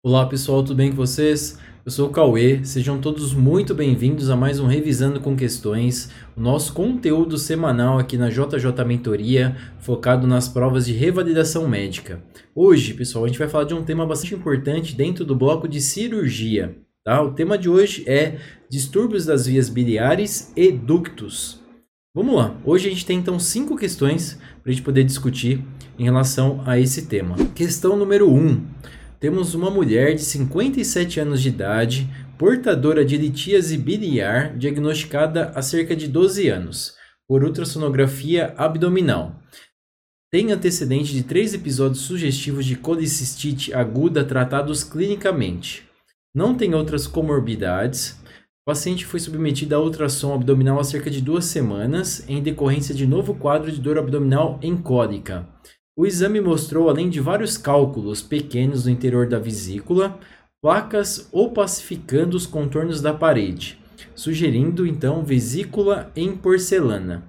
Olá pessoal, tudo bem com vocês? Eu sou o Cauê, sejam todos muito bem-vindos a mais um Revisando com Questões, o nosso conteúdo semanal aqui na JJ Mentoria, focado nas provas de revalidação médica. Hoje, pessoal, a gente vai falar de um tema bastante importante dentro do bloco de cirurgia. Tá? O tema de hoje é distúrbios das vias biliares e ductos. Vamos lá, hoje a gente tem então cinco questões para a gente poder discutir em relação a esse tema. Questão número 1. Um, temos uma mulher de 57 anos de idade, portadora de litíase biliar, diagnosticada há cerca de 12 anos, por ultrassonografia abdominal. Tem antecedente de três episódios sugestivos de colicistite aguda tratados clinicamente. Não tem outras comorbidades. O paciente foi submetido a ultrassom abdominal há cerca de duas semanas, em decorrência de novo quadro de dor abdominal em cólica. O exame mostrou, além de vários cálculos pequenos no interior da vesícula, placas opacificando os contornos da parede, sugerindo então vesícula em porcelana.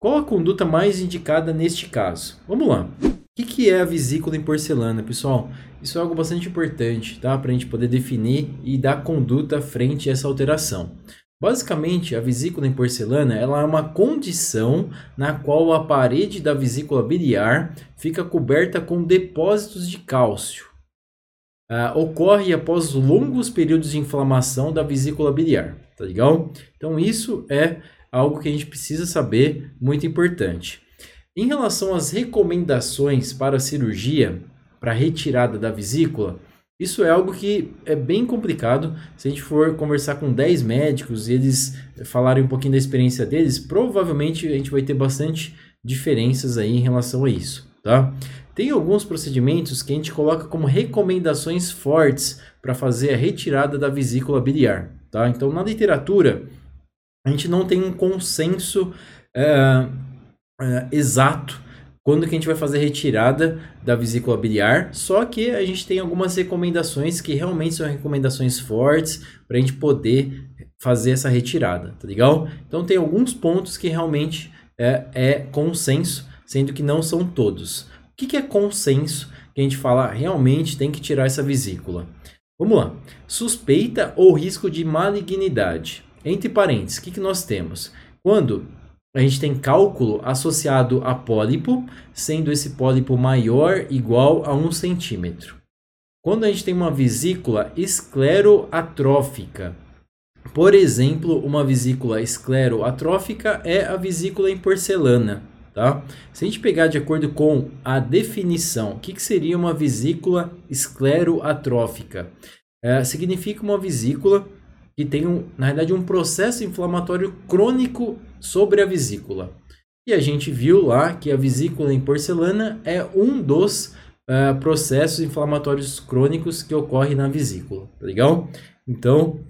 Qual a conduta mais indicada neste caso? Vamos lá. O que é a vesícula em porcelana, pessoal? Isso é algo bastante importante, tá? Para a gente poder definir e dar conduta frente a essa alteração. Basicamente, a vesícula em porcelana ela é uma condição na qual a parede da vesícula biliar fica coberta com depósitos de cálcio. Uh, ocorre após longos períodos de inflamação da vesícula biliar, tá legal? Então isso é algo que a gente precisa saber, muito importante. Em relação às recomendações para a cirurgia, para retirada da vesícula, isso é algo que é bem complicado. Se a gente for conversar com 10 médicos e eles falarem um pouquinho da experiência deles, provavelmente a gente vai ter bastante diferenças aí em relação a isso, tá? Tem alguns procedimentos que a gente coloca como recomendações fortes para fazer a retirada da vesícula biliar, tá? Então, na literatura, a gente não tem um consenso é, é, exato quando que a gente vai fazer retirada da vesícula biliar, só que a gente tem algumas recomendações que realmente são recomendações fortes para a gente poder fazer essa retirada, tá legal? Então tem alguns pontos que realmente é, é consenso, sendo que não são todos. O que, que é consenso? Que a gente fala realmente tem que tirar essa vesícula. Vamos lá. Suspeita ou risco de malignidade. Entre parênteses, o que, que nós temos? Quando a gente tem cálculo associado a pólipo, sendo esse pólipo maior igual a 1 centímetro. Quando a gente tem uma vesícula escleroatrófica, por exemplo, uma vesícula escleroatrófica é a vesícula em porcelana. Tá? Se a gente pegar de acordo com a definição, o que, que seria uma vesícula escleroatrófica? É, significa uma vesícula que tem, um, na verdade, um processo inflamatório crônico sobre a vesícula. E a gente viu lá que a vesícula em porcelana é um dos uh, processos inflamatórios crônicos que ocorre na vesícula, tá legal? Então,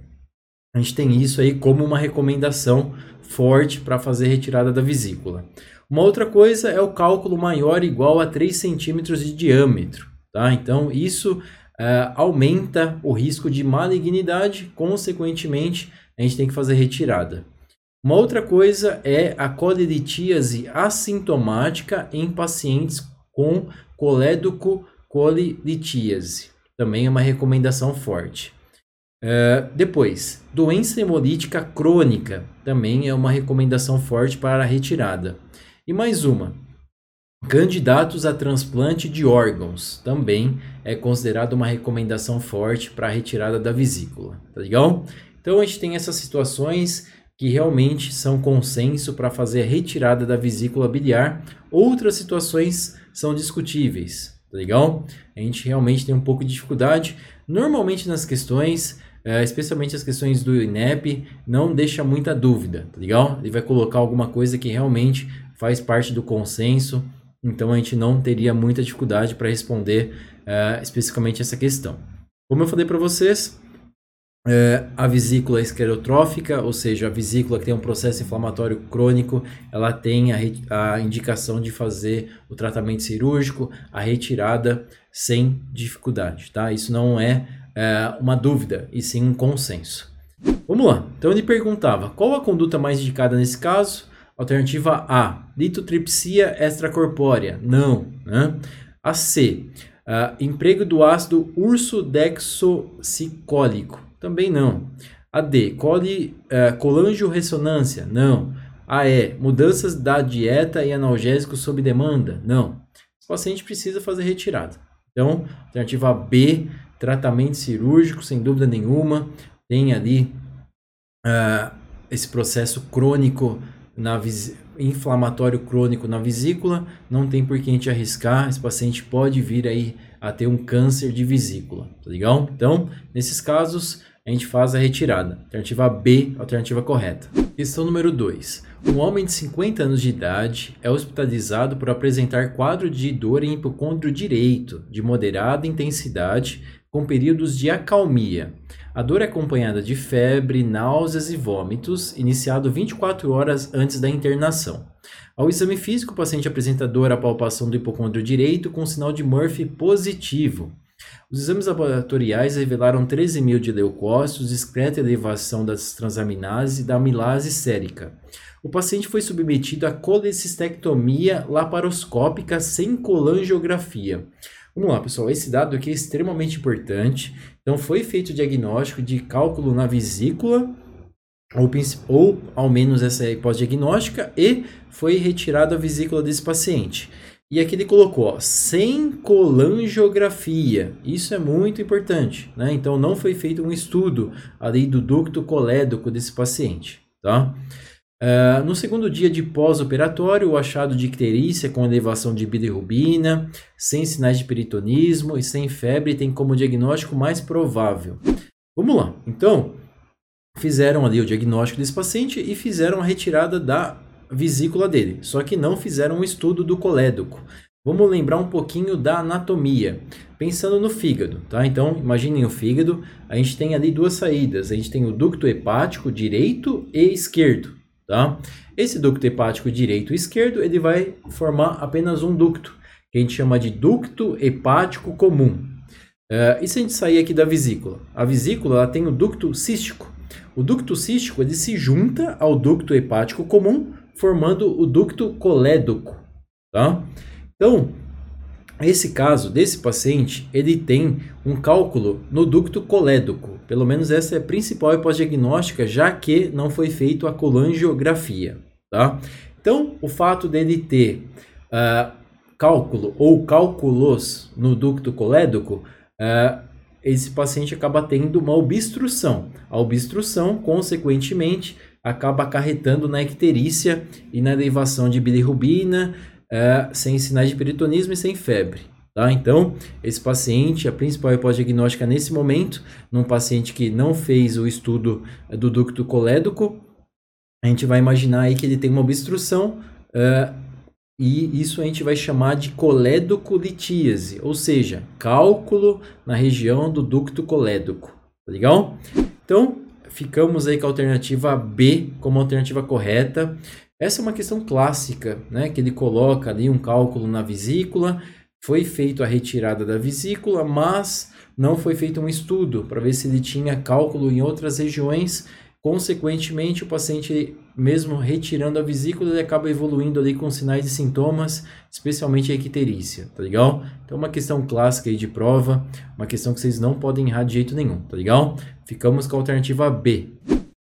a gente tem isso aí como uma recomendação forte para fazer retirada da vesícula. Uma outra coisa é o cálculo maior igual a 3 centímetros de diâmetro, tá? Então, isso uh, aumenta o risco de malignidade, consequentemente, a gente tem que fazer retirada. Uma outra coisa é a colelitíase assintomática em pacientes com colédoco colelitíase. Também é uma recomendação forte. Uh, depois, doença hemolítica crônica também é uma recomendação forte para a retirada. E mais uma, Candidatos a transplante de órgãos também é considerado uma recomendação forte para a retirada da vesícula, tá legal? Então a gente tem essas situações que realmente são consenso para fazer a retirada da vesícula biliar. Outras situações são discutíveis, tá legal? A gente realmente tem um pouco de dificuldade. Normalmente nas questões, é, especialmente as questões do INEP, não deixa muita dúvida, tá legal? Ele vai colocar alguma coisa que realmente faz parte do consenso então a gente não teria muita dificuldade para responder uh, especificamente essa questão. Como eu falei para vocês, uh, a vesícula esclerotrófica, ou seja, a vesícula que tem um processo inflamatório crônico, ela tem a, a indicação de fazer o tratamento cirúrgico, a retirada sem dificuldade, tá? Isso não é uh, uma dúvida, e sim um consenso. Vamos lá. Então ele perguntava: qual a conduta mais indicada nesse caso? Alternativa A, litotripsia extracorpórea. Não. Né? A C, Uh, emprego do ácido ursodexocicólico. Também não. A D. Coli, uh, colangio-ressonância. Não. A E. Mudanças da dieta e analgésicos sob demanda. Não. O paciente precisa fazer retirada. Então, alternativa B. Tratamento cirúrgico, sem dúvida nenhuma. Tem ali uh, esse processo crônico na inflamatório crônico na vesícula, não tem por que a gente arriscar, esse paciente pode vir aí a ter um câncer de vesícula, tá legal? Então, nesses casos, a gente faz a retirada. Alternativa B, alternativa correta. Questão número 2. Um homem de 50 anos de idade é hospitalizado por apresentar quadro de dor em hipocôndrio direito, de moderada intensidade, com períodos de acalmia. A dor é acompanhada de febre, náuseas e vômitos, iniciado 24 horas antes da internação. Ao exame físico, o paciente apresenta dor à palpação do hipocôndrio direito com sinal de Murphy positivo. Os exames laboratoriais revelaram 13 mil de leucócitos, discreta elevação das transaminases e da amilase sérica. O paciente foi submetido a colecistectomia laparoscópica sem colangiografia. Vamos lá, pessoal. Esse dado aqui é extremamente importante. Então, foi feito o diagnóstico de cálculo na vesícula, ou, ou ao menos essa é a hipótese diagnóstica, e foi retirada a vesícula desse paciente. E aqui ele colocou, ó, sem colangiografia. Isso é muito importante, né? Então, não foi feito um estudo ali do ducto colédoco desse paciente, tá? Uh, no segundo dia de pós-operatório, o achado de icterícia com elevação de bilirrubina, sem sinais de peritonismo e sem febre tem como diagnóstico mais provável. Vamos lá. Então, fizeram ali o diagnóstico desse paciente e fizeram a retirada da vesícula dele, só que não fizeram um estudo do colédoco. Vamos lembrar um pouquinho da anatomia, pensando no fígado, tá? Então, imaginem o fígado, a gente tem ali duas saídas, a gente tem o ducto hepático direito e esquerdo. Tá? Esse ducto hepático direito e esquerdo ele vai formar apenas um ducto, que a gente chama de ducto hepático comum. Uh, e se a gente sair aqui da vesícula? A vesícula ela tem o ducto cístico. O ducto cístico ele se junta ao ducto hepático comum, formando o ducto colédoco. Tá? Então, esse caso desse paciente, ele tem um cálculo no ducto colédoco. Pelo menos essa é a principal hipótese diagnóstica, já que não foi feito a colangiografia, tá? Então, o fato dele ter uh, cálculo ou cálculos no ducto colédoco, uh, esse paciente acaba tendo uma obstrução. A obstrução, consequentemente, acaba acarretando na icterícia e na elevação de bilirrubina, é, sem sinais de peritonismo e sem febre. Tá? Então, esse paciente, a principal hipótese diagnóstica nesse momento, num paciente que não fez o estudo é, do ducto colédoco, a gente vai imaginar aí que ele tem uma obstrução uh, e isso a gente vai chamar de colédocolitíase, ou seja, cálculo na região do ducto colédoco. Tá legal? Então, ficamos aí com a alternativa B como alternativa correta. Essa é uma questão clássica, né? Que ele coloca ali um cálculo na vesícula, foi feita a retirada da vesícula, mas não foi feito um estudo para ver se ele tinha cálculo em outras regiões. Consequentemente, o paciente, mesmo retirando a vesícula, ele acaba evoluindo ali com sinais e sintomas, especialmente a icterícia, tá legal? Então, uma questão clássica aí de prova, uma questão que vocês não podem errar de jeito nenhum, tá legal? Ficamos com a alternativa B.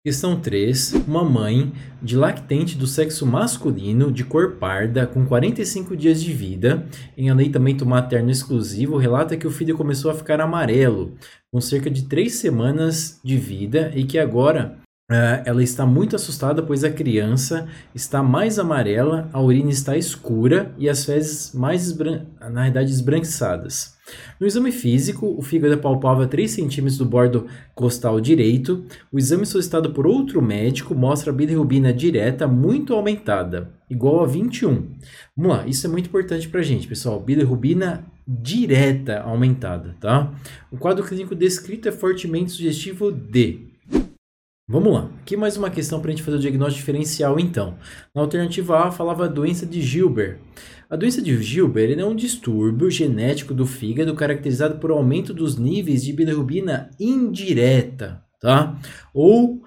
Questão 3. Uma mãe de lactente do sexo masculino, de cor parda, com 45 dias de vida, em aleitamento materno exclusivo, relata que o filho começou a ficar amarelo, com cerca de 3 semanas de vida, e que agora uh, ela está muito assustada, pois a criança está mais amarela, a urina está escura e as fezes mais, na verdade, esbranquiçadas. No exame físico, o fígado é palpável a 3 cm do bordo costal direito. O exame solicitado por outro médico mostra a bilirrubina direta muito aumentada, igual a 21. Vamos lá, isso é muito importante para a gente, pessoal. Bilirrubina direta aumentada, tá? O quadro clínico descrito é fortemente sugestivo de Vamos lá, aqui mais uma questão para a gente fazer o diagnóstico diferencial então. Na alternativa A falava a doença de Gilbert. A doença de Gilbert é um distúrbio genético do fígado caracterizado por aumento dos níveis de bilirrubina indireta, tá? Ou uh,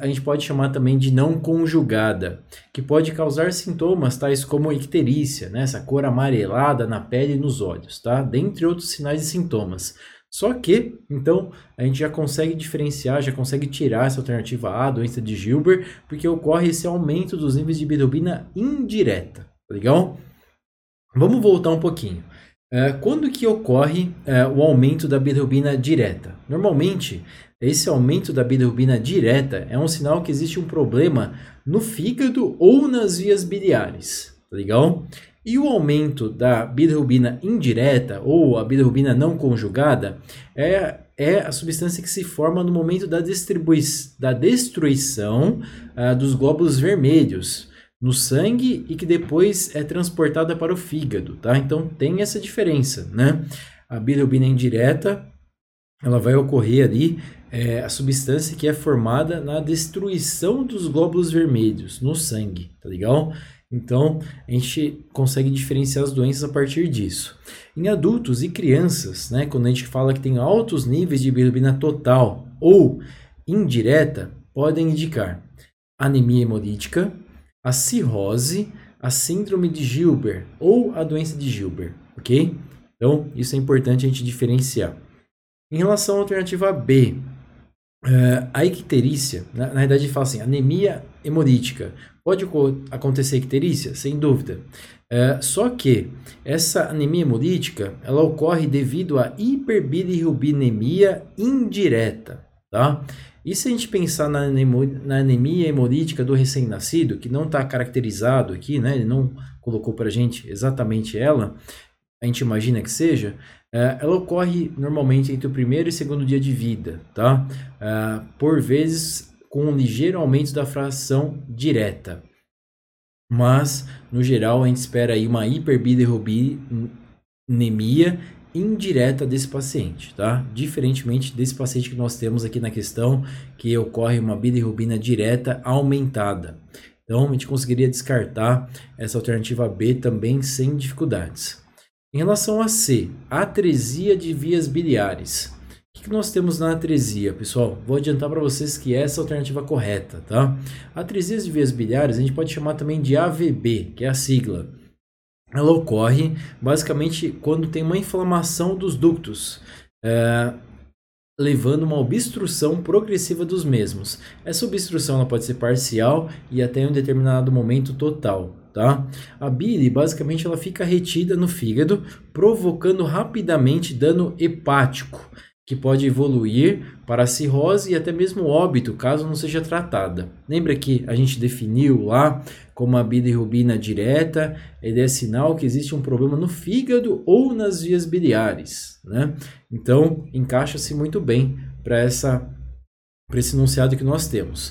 a gente pode chamar também de não conjugada, que pode causar sintomas tais como icterícia, né? essa cor amarelada na pele e nos olhos, tá? dentre outros sinais e sintomas. Só que, então, a gente já consegue diferenciar, já consegue tirar essa alternativa A, a doença de Gilbert, porque ocorre esse aumento dos níveis de bilirrubina indireta, tá legal? Vamos voltar um pouquinho. É, quando que ocorre é, o aumento da bilirrubina direta? Normalmente, esse aumento da bilirrubina direta é um sinal que existe um problema no fígado ou nas vias biliares, tá legal? E o aumento da bilirrubina indireta ou a bilirrubina não conjugada é, é a substância que se forma no momento da, distribui da destruição uh, dos glóbulos vermelhos no sangue e que depois é transportada para o fígado, tá? Então tem essa diferença, né? A bilirrubina indireta, ela vai ocorrer ali, é, a substância que é formada na destruição dos glóbulos vermelhos no sangue, tá legal? Então, a gente consegue diferenciar as doenças a partir disso. Em adultos e crianças, né, quando a gente fala que tem altos níveis de bilirrubina total ou indireta, podem indicar anemia hemolítica, a cirrose, a síndrome de Gilbert ou a doença de Gilbert, ok? Então, isso é importante a gente diferenciar. Em relação à alternativa B, uh, a icterícia, na, na verdade fala assim, anemia hemolítica. Pode acontecer icterícia? Sem dúvida. É, só que essa anemia hemolítica ela ocorre devido à hiperbilirrubinemia indireta, tá? E se a gente pensar na, na anemia hemolítica do recém-nascido, que não está caracterizado aqui, né? Ele não colocou para gente exatamente ela, a gente imagina que seja, é, ela ocorre normalmente entre o primeiro e segundo dia de vida, tá? É, por vezes com um ligeiro aumento da fração direta. Mas, no geral, a gente espera aí uma hiperbilirrubinemia indireta desse paciente, tá? Diferentemente desse paciente que nós temos aqui na questão, que ocorre uma bilirrubina direta aumentada. Então, a gente conseguiria descartar essa alternativa B também sem dificuldades. Em relação a C, atresia de vias biliares que nós temos na atresia, pessoal? Vou adiantar para vocês que essa é a alternativa correta, tá? Atresias de vias biliares a gente pode chamar também de AVB, que é a sigla. Ela ocorre basicamente quando tem uma inflamação dos ductos, é, levando uma obstrução progressiva dos mesmos. Essa obstrução ela pode ser parcial e até em um determinado momento total. Tá? A bile basicamente ela fica retida no fígado, provocando rapidamente dano hepático que pode evoluir para cirrose e até mesmo óbito, caso não seja tratada. Lembra que a gente definiu lá como a bilirrubina direta, ele é sinal que existe um problema no fígado ou nas vias biliares, né? Então, encaixa-se muito bem para essa para esse enunciado que nós temos.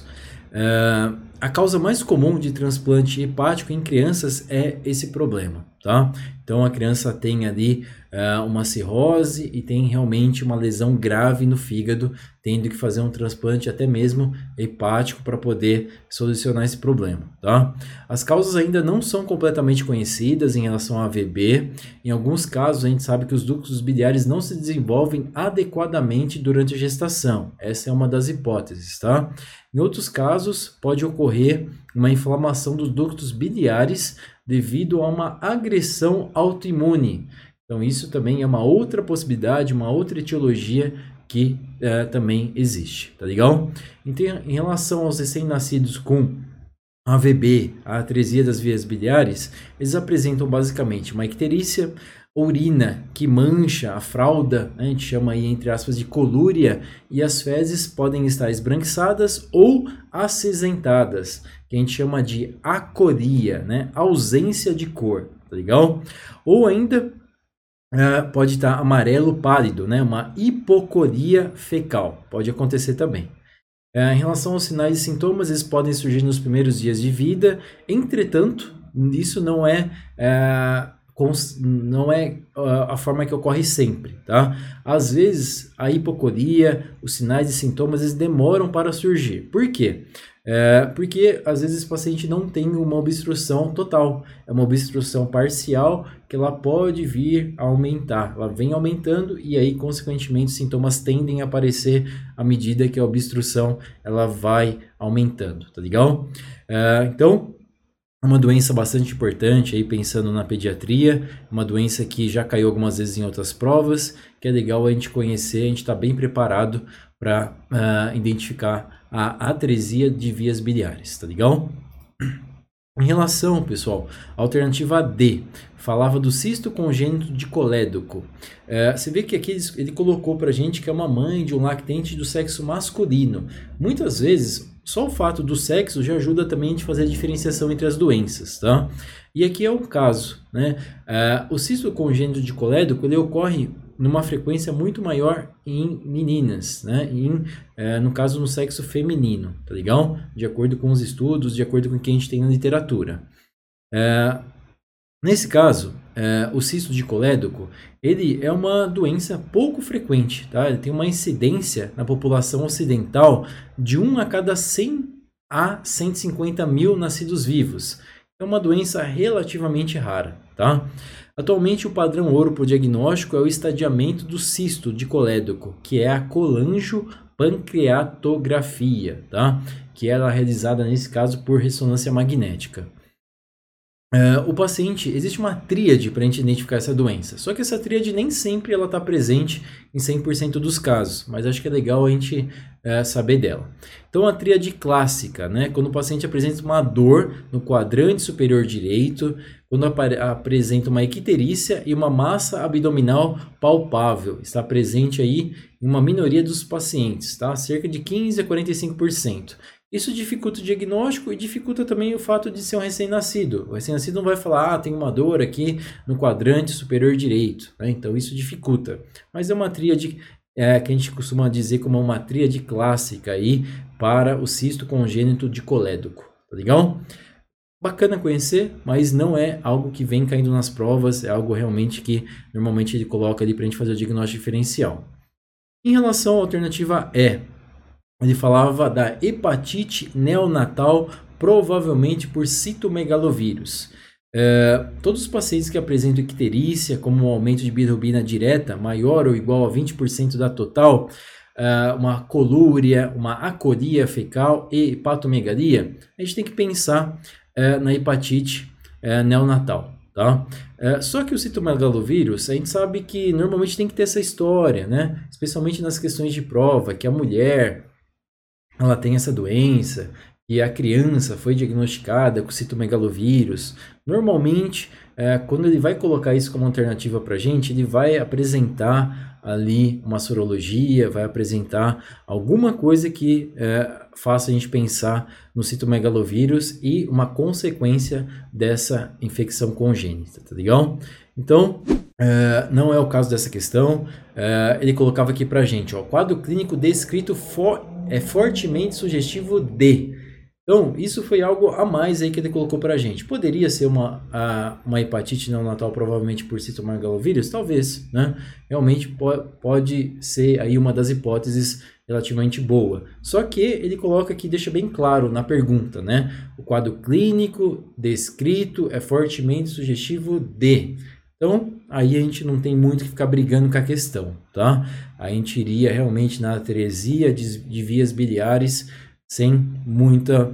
Uh, a causa mais comum de transplante hepático em crianças é esse problema, tá? Então a criança tem ali uh, uma cirrose e tem realmente uma lesão grave no fígado, tendo que fazer um transplante até mesmo hepático para poder solucionar esse problema, tá? As causas ainda não são completamente conhecidas em relação a AVB. Em alguns casos a gente sabe que os ductos biliares não se desenvolvem adequadamente durante a gestação. Essa é uma das hipóteses, tá? Em outros casos pode ocorrer uma inflamação dos ductos biliares devido a uma agressão autoimune. Então, isso também é uma outra possibilidade, uma outra etiologia que é, também existe, tá legal? Então, em relação aos recém-nascidos com AVB, a atresia das vias biliares, eles apresentam basicamente uma icterícia, urina que mancha a fralda, né? a gente chama aí entre aspas de colúria, e as fezes podem estar esbranquiçadas ou acinzentadas, que a gente chama de acoria, né? ausência de cor, tá legal? Ou ainda uh, pode estar amarelo pálido, né? uma hipocoria fecal, pode acontecer também. Uh, em relação aos sinais e sintomas, eles podem surgir nos primeiros dias de vida, entretanto, isso não é uh, não é a forma que ocorre sempre, tá? Às vezes a hipocoria, os sinais e sintomas eles demoram para surgir. Por quê? É, porque às vezes esse paciente não tem uma obstrução total, é uma obstrução parcial que ela pode vir a aumentar, ela vem aumentando e aí consequentemente os sintomas tendem a aparecer à medida que a obstrução ela vai aumentando, tá legal? É, então uma doença bastante importante aí pensando na pediatria, uma doença que já caiu algumas vezes em outras provas, que é legal a gente conhecer, a gente está bem preparado para uh, ah, identificar a atresia de vias biliares, tá legal? Em relação, pessoal, alternativa D, falava do cisto congênito de colédoco. É, você vê que aqui ele, colocou para gente que é uma mãe de um lactente do sexo masculino. Muitas vezes, só o fato do sexo já ajuda também a fazer a diferenciação entre as doenças, tá? E aqui é o caso, né? É, o cisto congênito de colédoco ele ocorre numa frequência muito maior em meninas, né? Em, é, no caso, no sexo feminino, tá legal? De acordo com os estudos, de acordo com o que a gente tem na literatura. É, nesse caso, é, o cisto de colédoco, ele é uma doença pouco frequente, tá? Ele tem uma incidência na população ocidental de 1 a cada 100 a 150 mil nascidos vivos. É uma doença relativamente rara, tá? Atualmente, o padrão ouro para o diagnóstico é o estadiamento do cisto de colédoco, que é a colangiopancreatografia, tá? que é realizada nesse caso por ressonância magnética. Uh, o paciente, existe uma tríade para a gente identificar essa doença, só que essa tríade nem sempre ela está presente em 100% dos casos, mas acho que é legal a gente uh, saber dela. Então, a tríade clássica, né, quando o paciente apresenta uma dor no quadrante superior direito, quando ap apresenta uma equiterícia e uma massa abdominal palpável, está presente aí em uma minoria dos pacientes, tá? cerca de 15 a 45%. Isso dificulta o diagnóstico e dificulta também o fato de ser um recém-nascido. O recém-nascido não vai falar, ah, tem uma dor aqui no quadrante superior direito. Né? Então isso dificulta. Mas é uma tríade é, que a gente costuma dizer como uma tríade clássica aí para o cisto congênito de colédoco. Tá legal? Bacana conhecer, mas não é algo que vem caindo nas provas, é algo realmente que normalmente ele coloca ali para a gente fazer o diagnóstico diferencial. Em relação à alternativa E, ele falava da hepatite neonatal, provavelmente por citomegalovírus. É, todos os pacientes que apresentam icterícia, como um aumento de bilirrubina direta maior ou igual a 20% da total, é, uma colúria, uma acoria fecal e hepatomegalia, a gente tem que pensar é, na hepatite é, neonatal. Tá? É, só que o citomegalovírus, a gente sabe que normalmente tem que ter essa história, né? especialmente nas questões de prova, que a mulher ela tem essa doença e a criança foi diagnosticada com citomegalovírus, normalmente, é, quando ele vai colocar isso como alternativa para a gente, ele vai apresentar ali uma sorologia, vai apresentar alguma coisa que é, faça a gente pensar no citomegalovírus e uma consequência dessa infecção congênita, tá legal? Então, é, não é o caso dessa questão. É, ele colocava aqui pra gente, ó, quadro clínico descrito for, é fortemente sugestivo de. Então, isso foi algo a mais aí que ele colocou pra gente. Poderia ser uma, a, uma hepatite neonatal, provavelmente por citomegalovírus? Talvez, né? Realmente po pode ser aí uma das hipóteses relativamente boa. Só que ele coloca aqui, deixa bem claro na pergunta, né? O quadro clínico descrito é fortemente sugestivo de. Então, aí a gente não tem muito que ficar brigando com a questão, tá? A gente iria realmente na atresia de, de vias biliares sem muita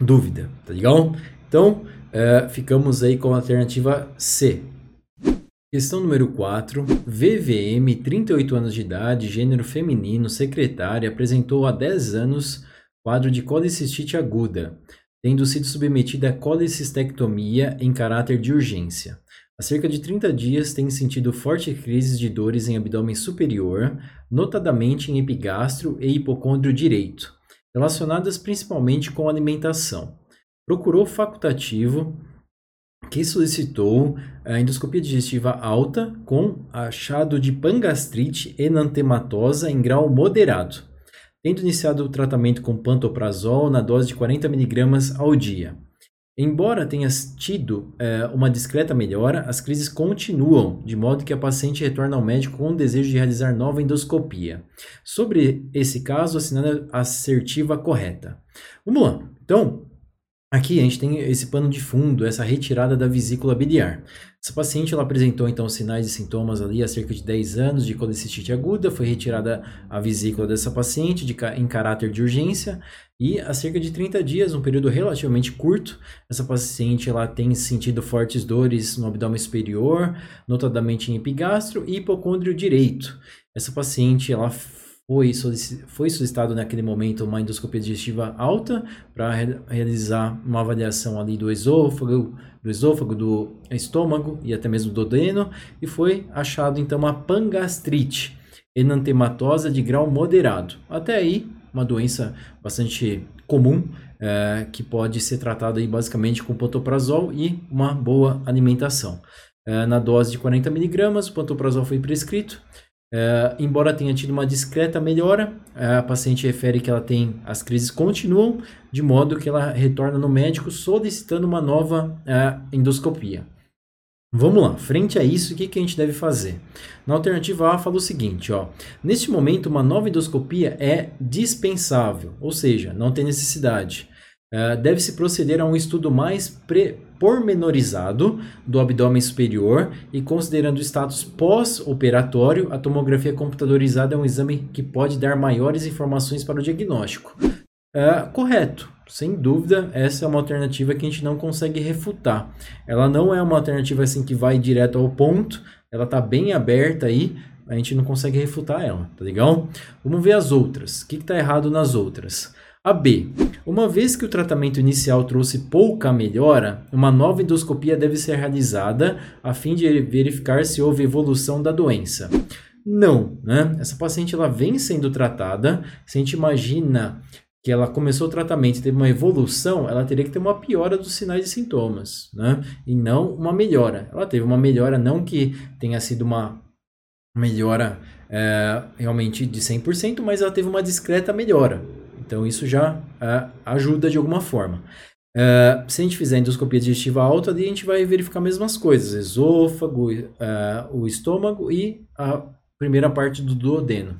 dúvida, tá legal? Então, é, ficamos aí com a alternativa C. Questão número 4. VVM, 38 anos de idade, gênero feminino, secretária, apresentou há 10 anos quadro de colicistite aguda, tendo sido submetida a colicistectomia em caráter de urgência. Há cerca de 30 dias tem sentido fortes crises de dores em abdômen superior, notadamente em epigastro e hipocôndrio direito, relacionadas principalmente com alimentação. Procurou facultativo que solicitou a endoscopia digestiva alta com achado de pangastrite enantematosa em grau moderado, tendo iniciado o tratamento com pantoprazol na dose de 40 mg ao dia. Embora tenha tido é, uma discreta melhora, as crises continuam, de modo que a paciente retorna ao médico com o desejo de realizar nova endoscopia. Sobre esse caso, assinada a assertiva correta. Vamos lá. Então, Aqui a gente tem esse pano de fundo, essa retirada da vesícula biliar. Essa paciente ela apresentou então sinais e sintomas ali há cerca de 10 anos de colecistite aguda, foi retirada a vesícula dessa paciente de, em caráter de urgência e há cerca de 30 dias, um período relativamente curto, essa paciente ela tem sentido fortes dores no abdômen superior, notadamente em epigastro e hipocôndrio direito. Essa paciente ela foi, foi solicitado naquele momento uma endoscopia digestiva alta para re realizar uma avaliação ali do esôfago, do esôfago, do estômago e até mesmo do duodeno e foi achado então uma pangastrite enantematosa de grau moderado. Até aí, uma doença bastante comum é, que pode ser tratada aí basicamente com pantoprazol e uma boa alimentação. É, na dose de 40 miligramas, o pantoprazol foi prescrito Uh, embora tenha tido uma discreta melhora, a paciente refere que ela tem as crises continuam, de modo que ela retorna no médico solicitando uma nova uh, endoscopia. Vamos lá, frente a isso, o que, que a gente deve fazer? Na alternativa A, fala o seguinte: ó, neste momento, uma nova endoscopia é dispensável, ou seja, não tem necessidade. Uh, Deve-se proceder a um estudo mais pre pormenorizado do abdômen superior e considerando o status pós-operatório, a tomografia computadorizada é um exame que pode dar maiores informações para o diagnóstico. É, correto, sem dúvida, essa é uma alternativa que a gente não consegue refutar. Ela não é uma alternativa assim que vai direto ao ponto, ela está bem aberta aí, a gente não consegue refutar ela, tá legal? Vamos ver as outras. O que está errado nas outras? A B. Uma vez que o tratamento inicial trouxe pouca melhora, uma nova endoscopia deve ser realizada a fim de verificar se houve evolução da doença. Não, né? Essa paciente ela vem sendo tratada. Se a gente imagina que ela começou o tratamento e teve uma evolução, ela teria que ter uma piora dos sinais e sintomas, né? E não uma melhora. Ela teve uma melhora, não que tenha sido uma melhora é, realmente de 100%, mas ela teve uma discreta melhora. Então isso já uh, ajuda de alguma forma. Uh, se a gente fizer endoscopia digestiva alta, a gente vai verificar as mesmas coisas: esôfago, uh, o estômago e a primeira parte do duodeno.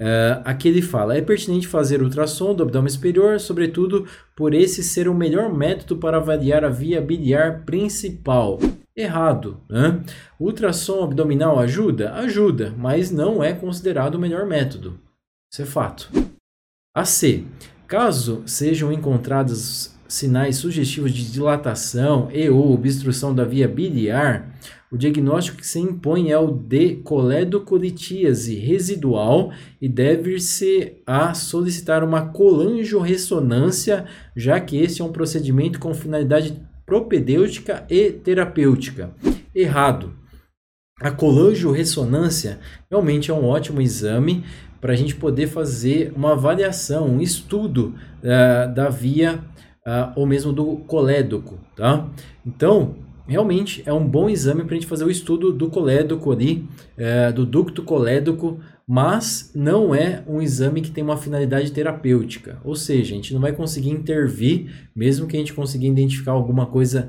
Uh, aqui ele fala: é pertinente fazer ultrassom do abdômen superior, sobretudo por esse ser o melhor método para avaliar a via biliar principal. Errado. Né? Ultrassom abdominal ajuda? Ajuda, mas não é considerado o melhor método. Isso é fato. A C. Caso sejam encontrados sinais sugestivos de dilatação e ou obstrução da via biliar, o diagnóstico que se impõe é o de coledocolitíase residual e deve-se a solicitar uma colangio-ressonância, já que esse é um procedimento com finalidade propedêutica e terapêutica. Errado. A colangio-ressonância realmente é um ótimo exame para a gente poder fazer uma avaliação, um estudo uh, da via uh, ou mesmo do colédoco, tá? Então, realmente é um bom exame para a gente fazer o estudo do colédoco ali, uh, do ducto colédoco, mas não é um exame que tem uma finalidade terapêutica, ou seja, a gente não vai conseguir intervir, mesmo que a gente consiga identificar alguma coisa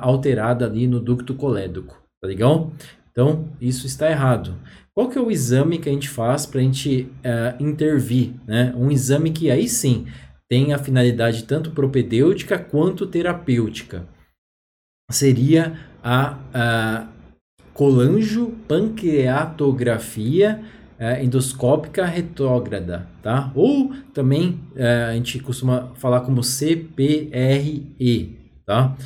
alterada ali no ducto colédoco, tá legal? Então, isso está errado. Qual que é o exame que a gente faz para a gente uh, intervir? Né? Um exame que aí sim tem a finalidade tanto propedêutica quanto terapêutica. Seria a, a colangiopancreatografia uh, endoscópica retrógrada, tá? Ou também uh, a gente costuma falar como CPRE, tá?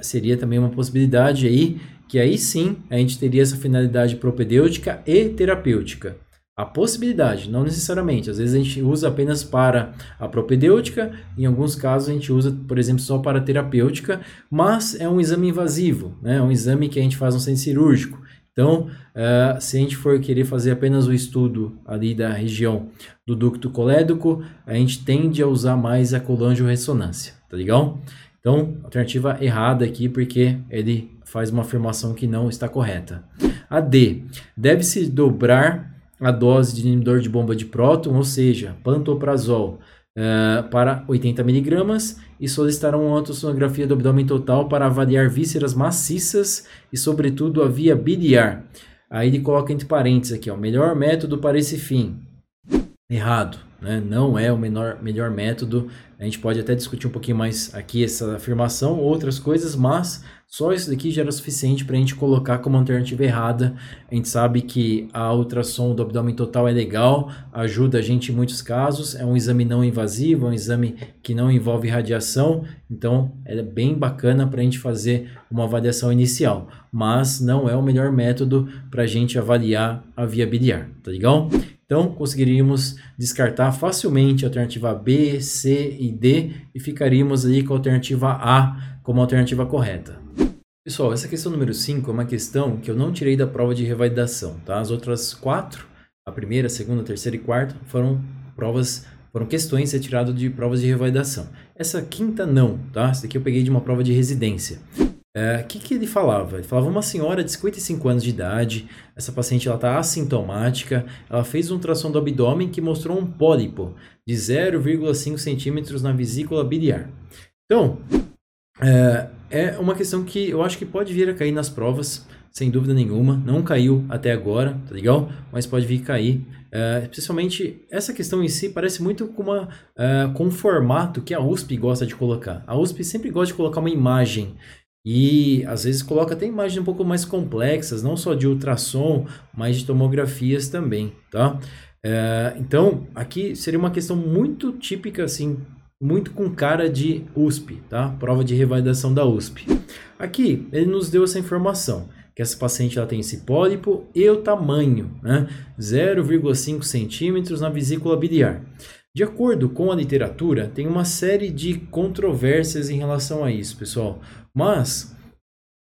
Seria também uma possibilidade aí que aí sim a gente teria essa finalidade propedêutica e terapêutica. A possibilidade, não necessariamente. Às vezes a gente usa apenas para a propedêutica, em alguns casos a gente usa, por exemplo, só para a terapêutica, mas é um exame invasivo, né? é um exame que a gente faz no centro cirúrgico. Então, uh, se a gente for querer fazer apenas o estudo ali da região do ducto colédoco, a gente tende a usar mais a colangio-ressonância, tá legal? Então, alternativa errada aqui, porque ele faz uma afirmação que não está correta. A D. Deve-se dobrar a dose de inibidor de bomba de próton, ou seja, pantoprazol, uh, para 80 miligramas e solicitarão uma ultrassonografia do abdômen total para avaliar vísceras maciças e, sobretudo, a via biliar. Aí ele coloca entre parênteses aqui, o melhor método para esse fim. Errado, né? não é o menor, melhor método. A gente pode até discutir um pouquinho mais aqui essa afirmação, outras coisas, mas só isso daqui já era suficiente para a gente colocar como alternativa errada. A gente sabe que a ultrassom do abdômen total é legal, ajuda a gente em muitos casos. É um exame não invasivo, é um exame que não envolve radiação, então é bem bacana para a gente fazer uma avaliação inicial. Mas não é o melhor método para a gente avaliar a via biliar, tá legal? Então, conseguiríamos descartar facilmente a alternativa B, C e D e ficaríamos ali com a alternativa A como alternativa correta. Pessoal, essa questão número 5 é uma questão que eu não tirei da prova de revalidação, tá? As outras quatro, a primeira, a segunda, a terceira e quarta, foram provas, foram questões retiradas de provas de revalidação. Essa quinta não, tá? Essa daqui eu peguei de uma prova de residência. O é, que, que ele falava? Ele falava uma senhora de 55 anos de idade, essa paciente está assintomática, ela fez um ultrassom do abdômen que mostrou um pólipo de 0,5 centímetros na vesícula biliar. Então, é, é uma questão que eu acho que pode vir a cair nas provas, sem dúvida nenhuma. Não caiu até agora, tá legal? Mas pode vir a cair. Uh, especialmente essa questão em si parece muito com, uma, uh, com um formato que a USP gosta de colocar. A USP sempre gosta de colocar uma imagem e às vezes coloca até imagens um pouco mais complexas, não só de ultrassom, mas de tomografias também, tá? Então aqui seria uma questão muito típica assim muito com cara de USP, tá? Prova de revalidação da USP. Aqui ele nos deu essa informação que essa paciente ela tem esse pólipo e o tamanho, né? 0,5 centímetros na vesícula biliar. De acordo com a literatura, tem uma série de controvérsias em relação a isso, pessoal. Mas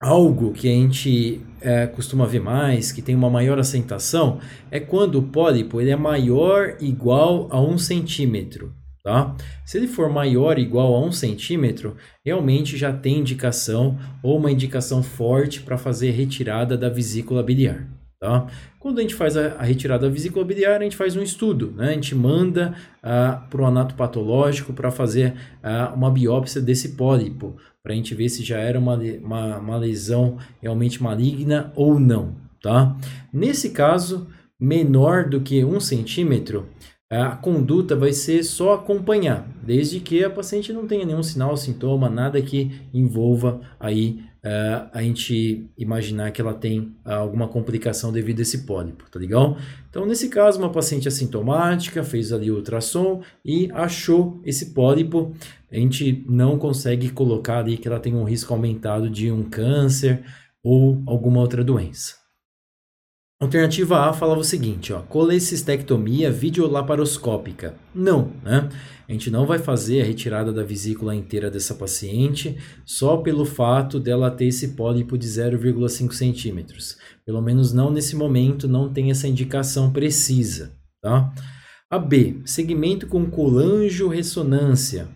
algo que a gente é, costuma ver mais, que tem uma maior aceitação, é quando o pólipo ele é maior igual a um centímetro. Tá? Se ele for maior ou igual a um centímetro, realmente já tem indicação ou uma indicação forte para fazer retirada da vesícula biliar. Tá? Quando a gente faz a, retirada da vesícula biliar, a gente faz um estudo, né? a gente manda uh, para o anato patológico para fazer uh, uma biópsia desse pólipo, para a gente ver se já era uma, uma, uma lesão realmente maligna ou não. Tá? Nesse caso, menor do que um centímetro, a conduta vai ser só acompanhar, desde que a paciente não tenha nenhum sinal, sintoma, nada que envolva aí uh, a gente imaginar que ela tem uh, alguma complicação devido a esse pólipo, tá legal? Então, nesse caso, uma paciente assintomática fez ali o ultrassom e achou esse pólipo, a gente não consegue colocar ali que ela tem um risco aumentado de um câncer ou alguma outra doença. Alternativa A falava o seguinte, ó, colecistectomia videolaparoscópica. Não, né? A gente não vai fazer a retirada da vesícula inteira dessa paciente só pelo fato dela ter esse pólipo de 0,5 centímetros. Pelo menos não nesse momento, não tem essa indicação precisa, tá? A B, segmento com colangio-ressonância.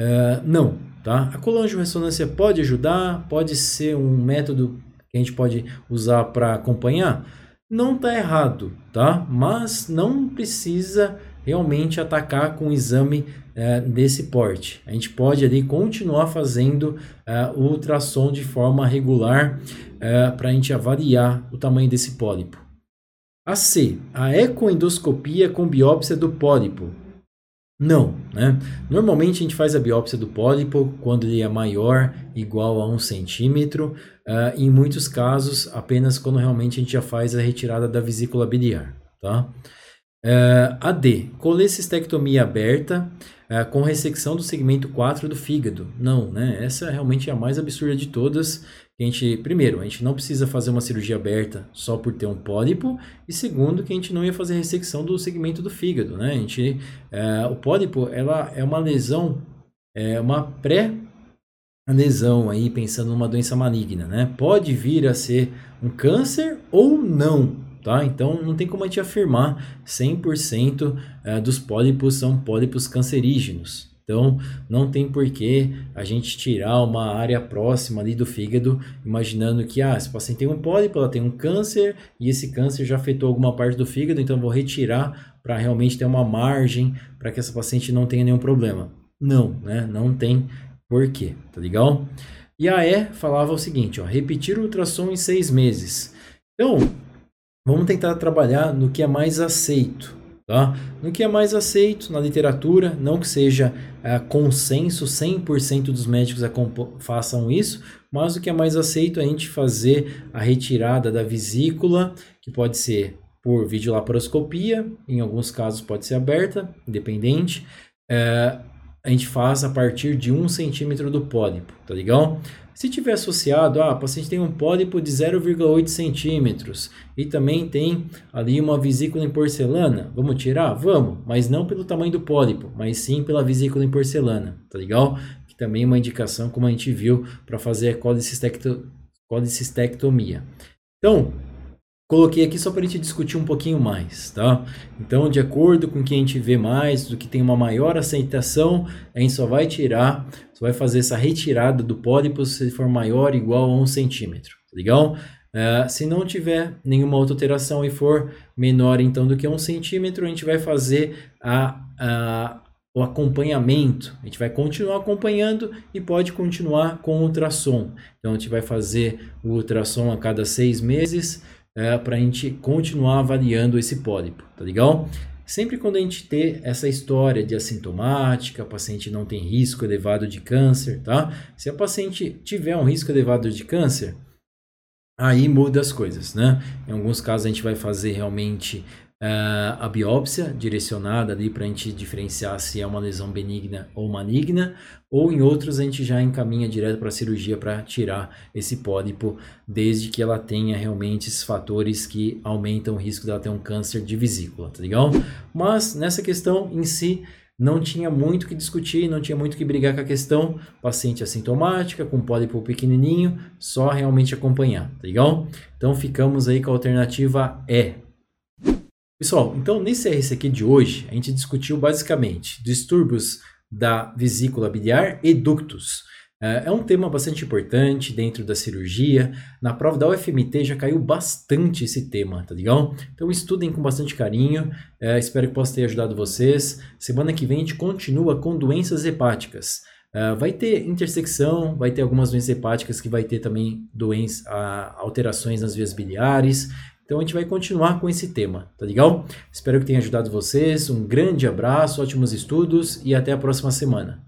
Uh, não, tá? A colangio-ressonância pode ajudar, pode ser um método que a gente pode usar para acompanhar, não está errado, tá? Mas não precisa realmente atacar com um exame é, desse porte. A gente pode ali continuar fazendo é, o ultrassom de forma regular é, para a gente avaliar o tamanho desse pólipo. A C, a ecoendoscopia com biópsia do pólipo. Não, né? Normalmente a gente faz a biópsia do pólipo quando ele é maior, igual a um centímetro, uh, em muitos casos apenas quando realmente a gente já faz a retirada da vesícula biliar, tá? Uh, D, colecistectomia aberta uh, com ressecção do segmento 4 do fígado. Não, né? Essa realmente é a mais absurda de todas que a gente, primeiro, a gente não precisa fazer uma cirurgia aberta só por ter um pólipo, e segundo, que a gente não ia fazer ressecção do segmento do fígado, né? A gente, é, o pólipo, ela é uma lesão, é uma pré lesão aí, pensando numa doença maligna, né? Pode vir a ser um câncer ou não, tá? Então não tem como a gente afirmar 100% é, dos pólipos são pólipos cancerígenos, então, não tem porquê a gente tirar uma área próxima ali do fígado, imaginando que, ah, esse paciente tem um pólipo, ela tem um câncer, e esse câncer já afetou alguma parte do fígado, então vou retirar para realmente ter uma margem para que essa paciente não tenha nenhum problema. Não, né? Não tem porquê, tá legal? E a E falava o seguinte, ó, repetir o ultrassom em seis meses. Então, vamos tentar trabalhar no que é mais aceito, Tá? No que é mais aceito na literatura, não que seja é, consenso, 100% dos médicos façam isso, mas o que é mais aceito é a gente fazer a retirada da vesícula, que pode ser por videolaparoscopia, em alguns casos pode ser aberta, independente. É, a gente faz a partir de um centímetro do pólipo, tá legal? Se tiver associado, ah, o paciente tem um pólipo de 0,8 centímetros e também tem ali uma vesícula em porcelana, vamos tirar? Vamos, mas não pelo tamanho do pólipo, mas sim pela vesícula em porcelana, tá legal? Que também é uma indicação, como a gente viu, para fazer a colicistectomia. Então, Coloquei aqui só para a gente discutir um pouquinho mais, tá? Então, de acordo com o que a gente vê mais, do que tem uma maior aceitação, a gente só vai tirar, só vai fazer essa retirada do pólipo se for maior ou igual a um centímetro, tá legal? Uh, se não tiver nenhuma outra alteração e for menor então do que um centímetro, a gente vai fazer a, a, o acompanhamento. A gente vai continuar acompanhando e pode continuar com ultrassom. Então, a gente vai fazer o ultrassom a cada seis meses é, para a gente continuar avaliando esse pólipo, tá legal? Sempre quando a gente ter essa história de assintomática, paciente não tem risco elevado de câncer, tá? Se a paciente tiver um risco elevado de câncer, aí muda as coisas, né? Em alguns casos a gente vai fazer realmente uh, a biópsia direcionada ali para a gente diferenciar se é uma lesão benigna ou maligna, ou em outros a gente já encaminha direto para a cirurgia para tirar esse pólipo, desde que ela tenha realmente esses fatores que aumentam o risco dela ter um câncer de vesícula, tá legal? Mas nessa questão em si, não tinha muito que discutir, não tinha muito que brigar com a questão. Paciente assintomática, com pólipo pequenininho, só realmente acompanhar, tá legal? Então ficamos aí com a alternativa E, Pessoal, então nesse RC aqui de hoje, a gente discutiu basicamente distúrbios da vesícula biliar e ductos. É, é um tema bastante importante dentro da cirurgia. Na prova da UFMT já caiu bastante esse tema, tá legal? Então estudem com bastante carinho. É, espero que possa ter ajudado vocês. Semana que vem a gente continua com doenças hepáticas. É, vai ter intersecção, vai ter algumas doenças hepáticas que vai ter também doenças, alterações nas vias biliares. Então a gente vai continuar com esse tema, tá legal? Espero que tenha ajudado vocês. Um grande abraço, ótimos estudos e até a próxima semana.